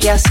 Yes,